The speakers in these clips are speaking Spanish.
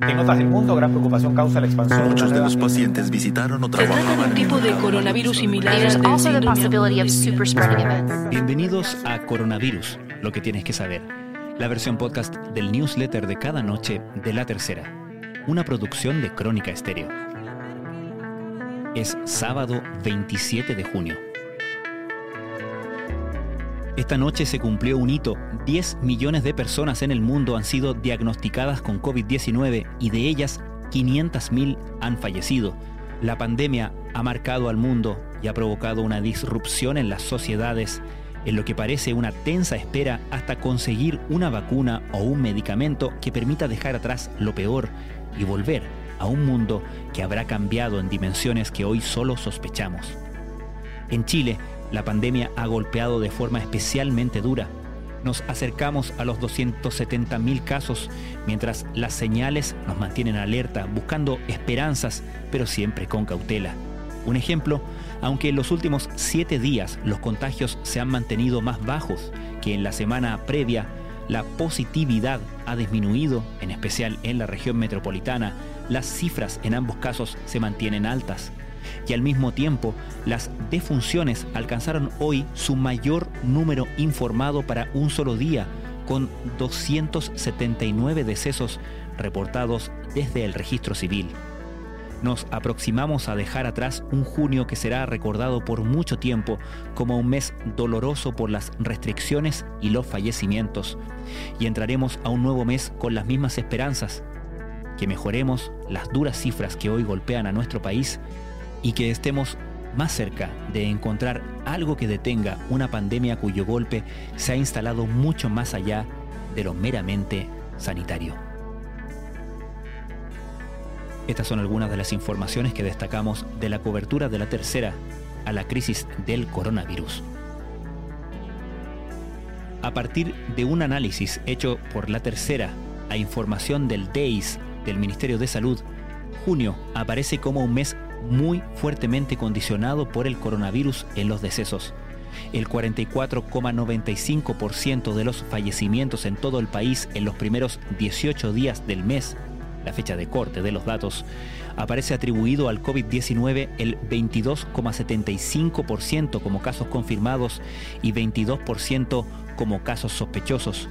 En otras del mundo, gran preocupación causa la expansión Muchos de los pacientes visitaron o Se trata de trabajaban un tipo de coronavirus similar events. Bienvenidos a Coronavirus, lo que tienes que saber, la versión podcast del newsletter de cada noche de La Tercera, una producción de Crónica Estéreo. Es sábado 27 de junio. Esta noche se cumplió un hito. 10 millones de personas en el mundo han sido diagnosticadas con COVID-19 y de ellas 500.000 han fallecido. La pandemia ha marcado al mundo y ha provocado una disrupción en las sociedades en lo que parece una tensa espera hasta conseguir una vacuna o un medicamento que permita dejar atrás lo peor y volver a un mundo que habrá cambiado en dimensiones que hoy solo sospechamos. En Chile, la pandemia ha golpeado de forma especialmente dura. Nos acercamos a los 270.000 casos, mientras las señales nos mantienen alerta, buscando esperanzas, pero siempre con cautela. Un ejemplo, aunque en los últimos siete días los contagios se han mantenido más bajos que en la semana previa, la positividad ha disminuido, en especial en la región metropolitana. Las cifras en ambos casos se mantienen altas. Y al mismo tiempo, las defunciones alcanzaron hoy su mayor número informado para un solo día, con 279 decesos reportados desde el registro civil. Nos aproximamos a dejar atrás un junio que será recordado por mucho tiempo como un mes doloroso por las restricciones y los fallecimientos. Y entraremos a un nuevo mes con las mismas esperanzas, que mejoremos las duras cifras que hoy golpean a nuestro país y que estemos más cerca de encontrar algo que detenga una pandemia cuyo golpe se ha instalado mucho más allá de lo meramente sanitario. Estas son algunas de las informaciones que destacamos de la cobertura de la tercera a la crisis del coronavirus. A partir de un análisis hecho por la tercera a información del DEIS del Ministerio de Salud, junio aparece como un mes muy fuertemente condicionado por el coronavirus en los decesos. El 44,95% de los fallecimientos en todo el país en los primeros 18 días del mes, la fecha de corte de los datos, aparece atribuido al COVID-19 el 22,75% como casos confirmados y 22% como casos sospechosos.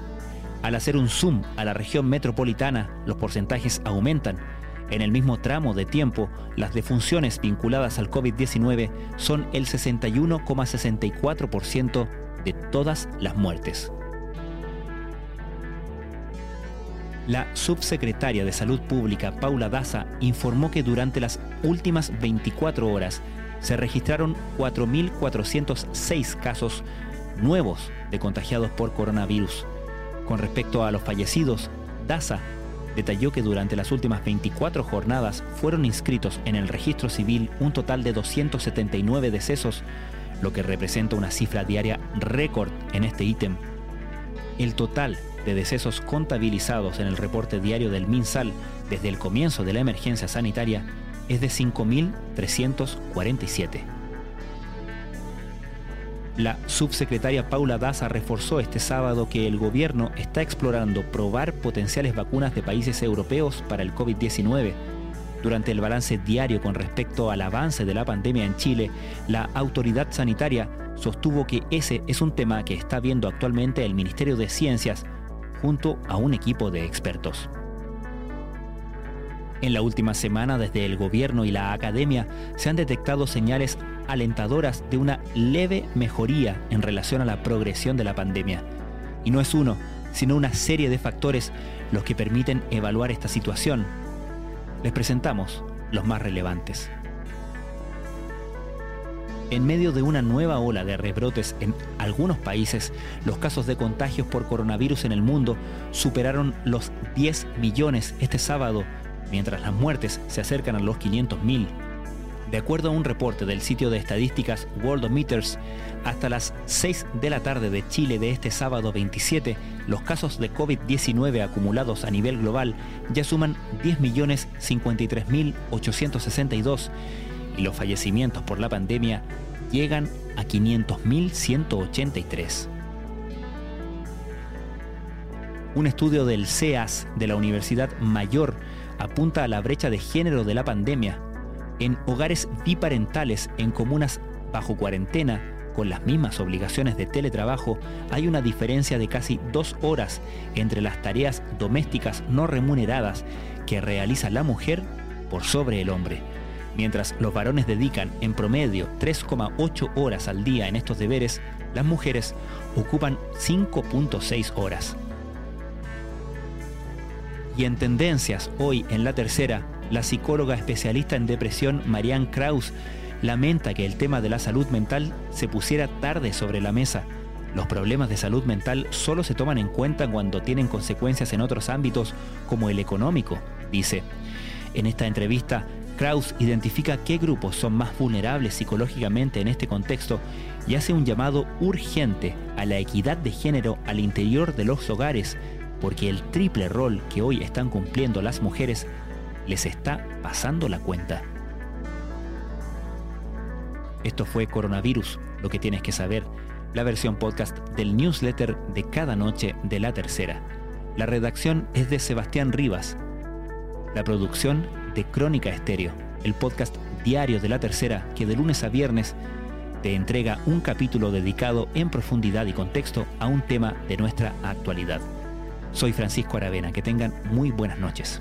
Al hacer un zoom a la región metropolitana, los porcentajes aumentan. En el mismo tramo de tiempo, las defunciones vinculadas al COVID-19 son el 61,64% de todas las muertes. La subsecretaria de Salud Pública, Paula Daza, informó que durante las últimas 24 horas se registraron 4.406 casos nuevos de contagiados por coronavirus. Con respecto a los fallecidos, Daza detalló que durante las últimas 24 jornadas fueron inscritos en el registro civil un total de 279 decesos, lo que representa una cifra diaria récord en este ítem. El total de decesos contabilizados en el reporte diario del MinSal desde el comienzo de la emergencia sanitaria es de 5.347. La subsecretaria Paula Daza reforzó este sábado que el gobierno está explorando probar potenciales vacunas de países europeos para el COVID-19. Durante el balance diario con respecto al avance de la pandemia en Chile, la autoridad sanitaria sostuvo que ese es un tema que está viendo actualmente el Ministerio de Ciencias junto a un equipo de expertos. En la última semana, desde el gobierno y la academia, se han detectado señales alentadoras de una leve mejoría en relación a la progresión de la pandemia. Y no es uno, sino una serie de factores los que permiten evaluar esta situación. Les presentamos los más relevantes. En medio de una nueva ola de rebrotes en algunos países, los casos de contagios por coronavirus en el mundo superaron los 10 millones este sábado, mientras las muertes se acercan a los 500.000. De acuerdo a un reporte del sitio de estadísticas Worldometers, hasta las 6 de la tarde de Chile de este sábado 27, los casos de COVID-19 acumulados a nivel global ya suman 10.053.862 y los fallecimientos por la pandemia llegan a 500.183. Un estudio del CEAS de la Universidad Mayor apunta a la brecha de género de la pandemia. En hogares biparentales en comunas bajo cuarentena, con las mismas obligaciones de teletrabajo, hay una diferencia de casi dos horas entre las tareas domésticas no remuneradas que realiza la mujer por sobre el hombre. Mientras los varones dedican en promedio 3,8 horas al día en estos deberes, las mujeres ocupan 5.6 horas. Y en tendencias, hoy en la tercera, la psicóloga especialista en depresión Marianne Kraus lamenta que el tema de la salud mental se pusiera tarde sobre la mesa. Los problemas de salud mental solo se toman en cuenta cuando tienen consecuencias en otros ámbitos como el económico, dice. En esta entrevista, Kraus identifica qué grupos son más vulnerables psicológicamente en este contexto y hace un llamado urgente a la equidad de género al interior de los hogares porque el triple rol que hoy están cumpliendo las mujeres les está pasando la cuenta. Esto fue Coronavirus, lo que tienes que saber, la versión podcast del newsletter de cada noche de la tercera. La redacción es de Sebastián Rivas, la producción de Crónica Estéreo, el podcast diario de la tercera que de lunes a viernes te entrega un capítulo dedicado en profundidad y contexto a un tema de nuestra actualidad. Soy Francisco Aravena, que tengan muy buenas noches.